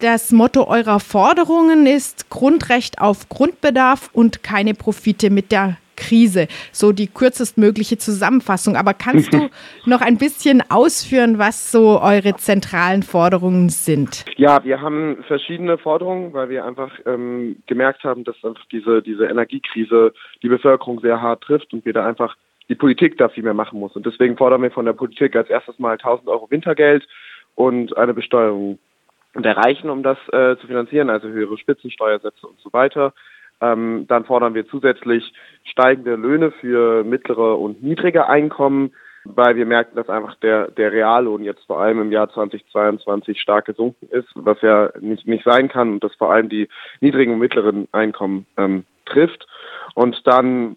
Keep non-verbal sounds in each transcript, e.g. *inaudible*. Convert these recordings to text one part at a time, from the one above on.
Das Motto eurer Forderungen ist Grundrecht auf Grundbedarf und keine Profite mit der Krise. So die kürzestmögliche Zusammenfassung. Aber kannst du *laughs* noch ein bisschen ausführen, was so eure zentralen Forderungen sind? Ja, wir haben verschiedene Forderungen, weil wir einfach ähm, gemerkt haben, dass einfach diese, diese Energiekrise die Bevölkerung sehr hart trifft und wir da einfach die Politik da viel mehr machen muss. Und deswegen fordern wir von der Politik als erstes mal 1000 Euro Wintergeld und eine Besteuerung und erreichen, um das äh, zu finanzieren, also höhere Spitzensteuersätze und so weiter. Ähm, dann fordern wir zusätzlich steigende Löhne für mittlere und niedrige Einkommen, weil wir merken, dass einfach der, der Reallohn jetzt vor allem im Jahr 2022 stark gesunken ist, was ja nicht, nicht sein kann und das vor allem die niedrigen und mittleren Einkommen ähm, trifft. Und dann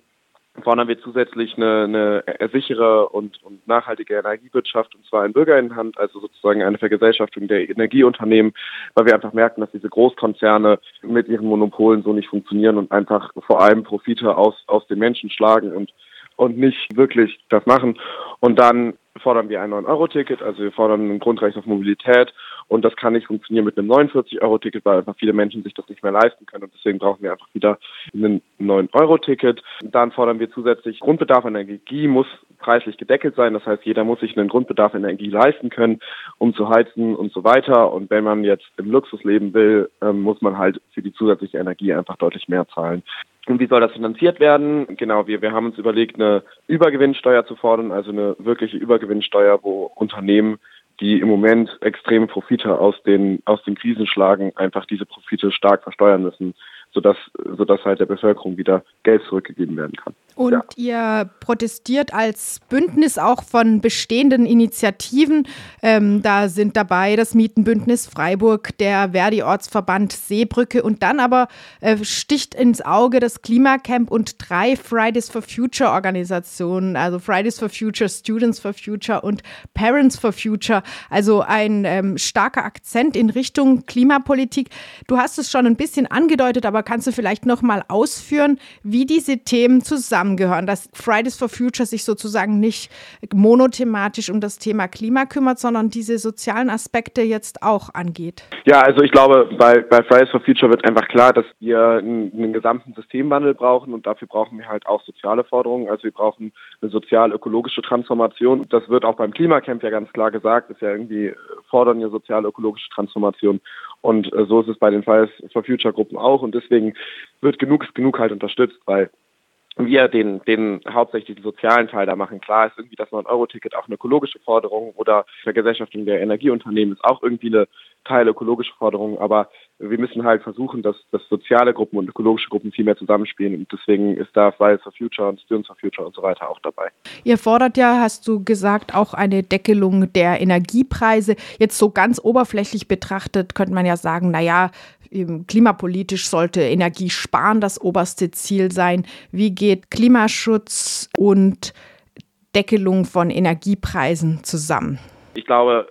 fordern wir zusätzlich eine, eine sichere und, und nachhaltige Energiewirtschaft und zwar in Bürgerinnenhand, also sozusagen eine Vergesellschaftung der Energieunternehmen, weil wir einfach merken, dass diese Großkonzerne mit ihren Monopolen so nicht funktionieren und einfach vor allem Profite aus, aus den Menschen schlagen und, und nicht wirklich das machen. Und dann fordern wir ein 9-Euro-Ticket, also wir fordern ein Grundrecht auf Mobilität und das kann nicht funktionieren mit einem 49-Euro-Ticket, weil einfach viele Menschen sich das nicht mehr leisten können. Und deswegen brauchen wir einfach wieder ein 9-Euro-Ticket. Dann fordern wir zusätzlich, Grundbedarf an Energie muss preislich gedeckelt sein. Das heißt, jeder muss sich einen Grundbedarf an Energie leisten können, um zu heizen und so weiter. Und wenn man jetzt im Luxus leben will, ähm, muss man halt für die zusätzliche Energie einfach deutlich mehr zahlen. Und wie soll das finanziert werden? Genau, wir, wir haben uns überlegt, eine Übergewinnsteuer zu fordern, also eine wirkliche Übergewinnsteuer, wo Unternehmen die im Moment extreme Profite aus den, aus den Krisen schlagen, einfach diese Profite stark versteuern müssen sodass, sodass halt der Bevölkerung wieder Geld zurückgegeben werden kann. Und ja. ihr protestiert als Bündnis auch von bestehenden Initiativen. Ähm, da sind dabei das Mietenbündnis Freiburg, der Verdi-Ortsverband Seebrücke und dann aber äh, sticht ins Auge das Klimacamp und drei Fridays for Future Organisationen, also Fridays for Future, Students for Future und Parents for Future. Also ein ähm, starker Akzent in Richtung Klimapolitik. Du hast es schon ein bisschen angedeutet, aber kannst du vielleicht noch mal ausführen, wie diese Themen zusammengehören, dass Fridays for Future sich sozusagen nicht monothematisch um das Thema Klima kümmert, sondern diese sozialen Aspekte jetzt auch angeht? Ja, also ich glaube, bei, bei Fridays for Future wird einfach klar, dass wir einen, einen gesamten Systemwandel brauchen und dafür brauchen wir halt auch soziale Forderungen. Also wir brauchen eine sozial-ökologische Transformation. Das wird auch beim Klimacamp ja ganz klar gesagt, ist ja irgendwie fordern ja sozial-ökologische Transformation. Und äh, so ist es bei den Fridays for Future Gruppen auch. Und deswegen wird genug ist genug halt unterstützt, weil wir den, den hauptsächlich den sozialen Teil da machen. Klar ist irgendwie das 9-Euro-Ticket auch eine ökologische Forderung oder Vergesellschaftung der Energieunternehmen ist auch irgendwie eine Teil ökologische Forderung, aber wir müssen halt versuchen, dass, dass soziale Gruppen und ökologische Gruppen viel mehr zusammenspielen und deswegen ist da Fridays for Future und Students for Future und so weiter auch dabei. Ihr fordert ja, hast du gesagt, auch eine Deckelung der Energiepreise. Jetzt so ganz oberflächlich betrachtet könnte man ja sagen, naja, klimapolitisch sollte Energiesparen das oberste Ziel sein. Wie geht Klimaschutz und Deckelung von Energiepreisen zusammen? Ich glaube,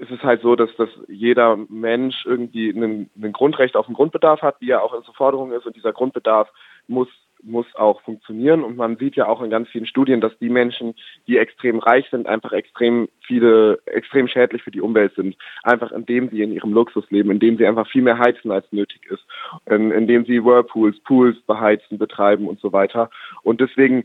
es ist halt so, dass, dass jeder Mensch irgendwie ein, ein Grundrecht auf den Grundbedarf hat, wie er auch in der Forderung ist. Und dieser Grundbedarf muss muss auch funktionieren. Und man sieht ja auch in ganz vielen Studien, dass die Menschen, die extrem reich sind, einfach extrem viele, extrem schädlich für die Umwelt sind. Einfach indem sie in ihrem Luxus leben, indem sie einfach viel mehr heizen, als nötig ist, indem sie Whirlpools, Pools beheizen, betreiben und so weiter. Und deswegen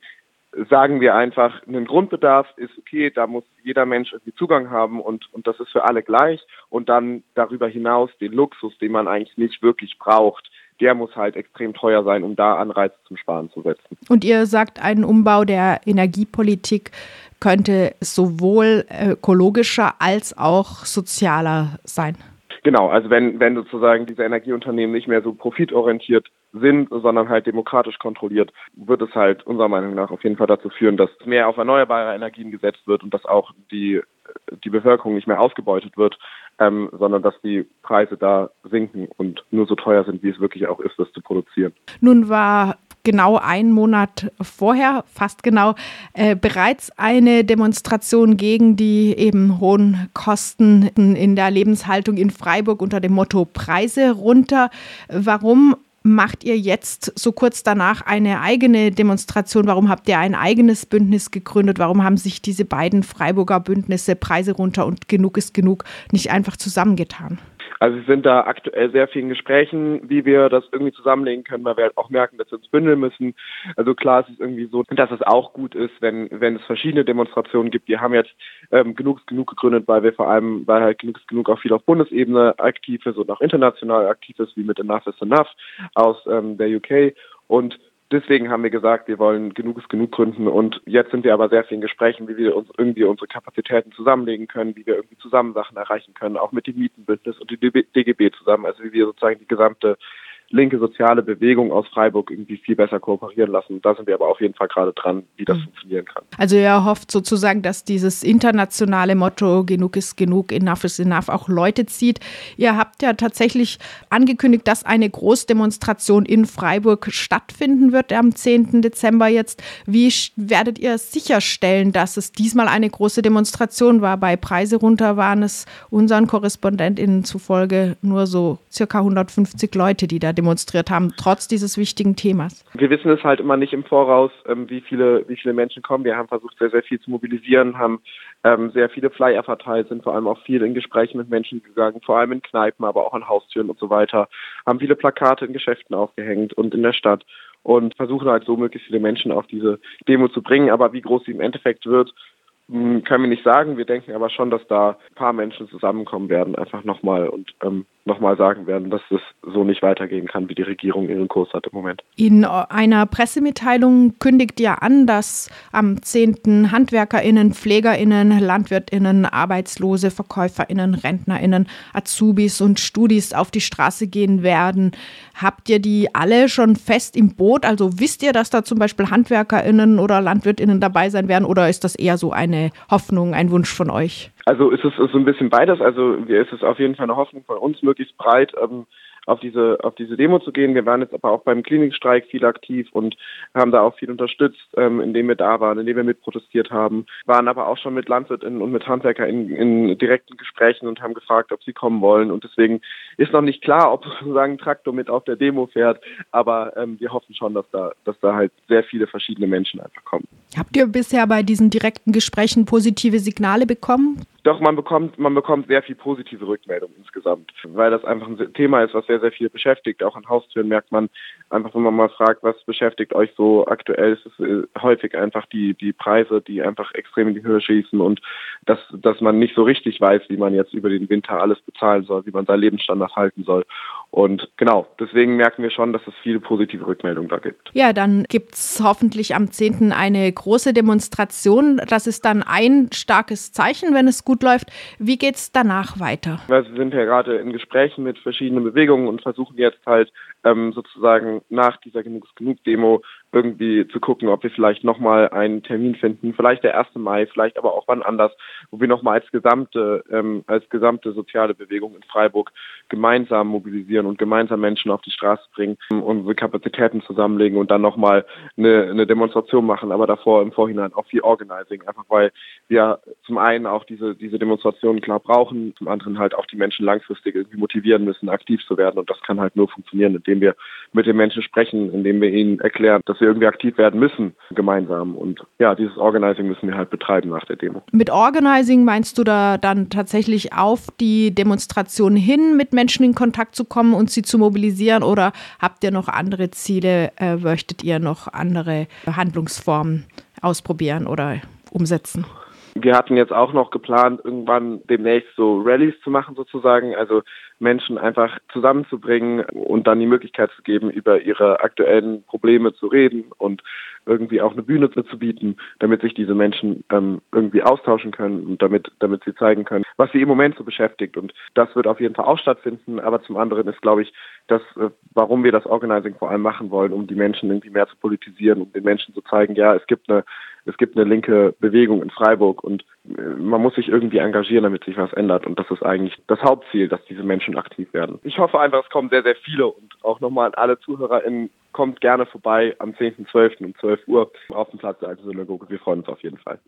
sagen wir einfach, ein Grundbedarf ist okay, da muss jeder Mensch irgendwie Zugang haben und, und das ist für alle gleich. Und dann darüber hinaus den Luxus, den man eigentlich nicht wirklich braucht, der muss halt extrem teuer sein, um da Anreize zum Sparen zu setzen. Und ihr sagt, ein Umbau der Energiepolitik könnte sowohl ökologischer als auch sozialer sein. Genau, also wenn, wenn sozusagen diese Energieunternehmen nicht mehr so profitorientiert sind, sondern halt demokratisch kontrolliert, wird es halt unserer Meinung nach auf jeden Fall dazu führen, dass mehr auf erneuerbare Energien gesetzt wird und dass auch die, die Bevölkerung nicht mehr ausgebeutet wird, ähm, sondern dass die Preise da sinken und nur so teuer sind, wie es wirklich auch ist, das zu produzieren. Nun war genau einen Monat vorher, fast genau, äh, bereits eine Demonstration gegen die eben hohen Kosten in der Lebenshaltung in Freiburg unter dem Motto Preise runter. Warum macht ihr jetzt so kurz danach eine eigene Demonstration? Warum habt ihr ein eigenes Bündnis gegründet? Warum haben sich diese beiden Freiburger Bündnisse Preise runter und genug ist genug nicht einfach zusammengetan? Also wir sind da aktuell sehr vielen Gesprächen, wie wir das irgendwie zusammenlegen können, weil wir halt auch merken, dass wir uns bündeln müssen. Also klar, es ist irgendwie so, dass es auch gut ist, wenn, wenn es verschiedene Demonstrationen gibt. Wir haben jetzt ähm, genug genug gegründet, weil wir vor allem, weil halt genug genug auch viel auf Bundesebene aktiv ist und auch international aktiv ist, wie mit Enough is Enough aus ähm, der UK. Und deswegen haben wir gesagt, wir wollen genug ist genug gründen. Und jetzt sind wir aber sehr viel in Gesprächen, wie wir uns irgendwie unsere Kapazitäten zusammenlegen können, wie wir irgendwie zusammen Sachen erreichen können, auch mit dem Mietenbündnis und dem DGB zusammen, also wie wir sozusagen die gesamte linke soziale Bewegung aus Freiburg irgendwie viel besser kooperieren lassen. Da sind wir aber auf jeden Fall gerade dran, wie das mhm. funktionieren kann. Also ihr hofft sozusagen, dass dieses internationale Motto genug ist genug, enough is enough auch Leute zieht. Ihr habt ja tatsächlich angekündigt, dass eine Großdemonstration in Freiburg stattfinden wird am 10. Dezember jetzt. Wie werdet ihr sicherstellen, dass es diesmal eine große Demonstration war? Bei Preise runter waren es unseren KorrespondentInnen zufolge nur so circa 150 Leute, die da demonstrieren demonstriert haben, trotz dieses wichtigen Themas? Wir wissen es halt immer nicht im Voraus, ähm, wie viele, wie viele Menschen kommen. Wir haben versucht, sehr, sehr viel zu mobilisieren, haben ähm, sehr viele Flyer verteilt, sind vor allem auch viel in Gespräche mit Menschen gegangen, vor allem in Kneipen, aber auch an Haustüren und so weiter, haben viele Plakate in Geschäften aufgehängt und in der Stadt und versuchen halt so möglichst viele Menschen auf diese Demo zu bringen. Aber wie groß sie im Endeffekt wird, können wir nicht sagen. Wir denken aber schon, dass da ein paar Menschen zusammenkommen werden, einfach nochmal und ähm, nochmal sagen werden, dass es so nicht weitergehen kann, wie die Regierung ihren Kurs hat im Moment. In einer Pressemitteilung kündigt ja an, dass am 10. HandwerkerInnen, PflegerInnen, LandwirtInnen, Arbeitslose, VerkäuferInnen, RentnerInnen, Azubis und Studis auf die Straße gehen werden. Habt ihr die alle schon fest im Boot? Also wisst ihr, dass da zum Beispiel HandwerkerInnen oder LandwirtInnen dabei sein werden oder ist das eher so eine Hoffnung, ein Wunsch von euch? Also ist es so ein bisschen beides. Also ist es auf jeden Fall eine Hoffnung von uns, möglichst breit ähm, auf diese auf diese Demo zu gehen. Wir waren jetzt aber auch beim Klinikstreik viel aktiv und haben da auch viel unterstützt, ähm, indem wir da waren, indem wir mitprotestiert haben. Waren aber auch schon mit LandwirtInnen und mit HandwerkerInnen in direkten Gesprächen und haben gefragt, ob sie kommen wollen. Und deswegen ist noch nicht klar, ob *laughs* sozusagen ein Traktor mit auf der Demo fährt. Aber ähm, wir hoffen schon, dass da dass da halt sehr viele verschiedene Menschen einfach kommen. Habt ihr bisher bei diesen direkten Gesprächen positive Signale bekommen? Doch, man bekommt, man bekommt sehr viel positive Rückmeldung insgesamt, weil das einfach ein Thema ist, was sehr, sehr viel beschäftigt. Auch an Haustüren merkt man einfach, wenn man mal fragt, was beschäftigt euch so aktuell, ist es äh, häufig einfach die, die Preise, die einfach extrem in die Höhe schießen und dass, dass man nicht so richtig weiß, wie man jetzt über den Winter alles bezahlen soll, wie man seinen Lebensstandard halten soll. Und genau, deswegen merken wir schon, dass es viele positive Rückmeldungen da gibt. Ja, dann gibt es hoffentlich am 10. eine große Demonstration. Das ist dann ein starkes Zeichen, wenn es gut läuft. Wie geht es danach weiter? Wir sind ja gerade in Gesprächen mit verschiedenen Bewegungen und versuchen jetzt halt ähm, sozusagen nach dieser Genug genug Demo irgendwie zu gucken, ob wir vielleicht nochmal einen Termin finden, vielleicht der 1. Mai, vielleicht aber auch wann anders, wo wir nochmal als gesamte, ähm, als gesamte soziale Bewegung in Freiburg gemeinsam mobilisieren und gemeinsam Menschen auf die Straße bringen, unsere Kapazitäten zusammenlegen und dann nochmal eine, eine Demonstration machen, aber davor im Vorhinein auch viel Organizing, einfach weil wir zum einen auch diese, diese Demonstrationen klar brauchen, zum anderen halt auch die Menschen langfristig irgendwie motivieren müssen, aktiv zu werden und das kann halt nur funktionieren, indem wir mit den Menschen sprechen, indem wir ihnen erklären, dass wir irgendwie aktiv werden müssen gemeinsam. Und ja, dieses Organizing müssen wir halt betreiben nach der Demo. Mit Organizing meinst du da dann tatsächlich auf die Demonstration hin, mit Menschen in Kontakt zu kommen und sie zu mobilisieren? Oder habt ihr noch andere Ziele? Äh, möchtet ihr noch andere Handlungsformen ausprobieren oder umsetzen? Wir hatten jetzt auch noch geplant, irgendwann demnächst so Rallyes zu machen sozusagen, also Menschen einfach zusammenzubringen und dann die Möglichkeit zu geben, über ihre aktuellen Probleme zu reden und irgendwie auch eine Bühne zu bieten, damit sich diese Menschen ähm, irgendwie austauschen können und damit, damit sie zeigen können, was sie im Moment so beschäftigt. Und das wird auf jeden Fall auch stattfinden. Aber zum anderen ist, glaube ich, das, äh, warum wir das Organizing vor allem machen wollen, um die Menschen irgendwie mehr zu politisieren, um den Menschen zu zeigen, ja, es gibt eine es gibt eine linke Bewegung in Freiburg und äh, man muss sich irgendwie engagieren, damit sich was ändert. Und das ist eigentlich das Hauptziel, dass diese Menschen aktiv werden. Ich hoffe einfach, es kommen sehr, sehr viele und auch nochmal an alle ZuhörerInnen, kommt gerne vorbei am 10.12. um 12 Uhr auf dem Platz der Alten Synagoge. Wir freuen uns auf jeden Fall.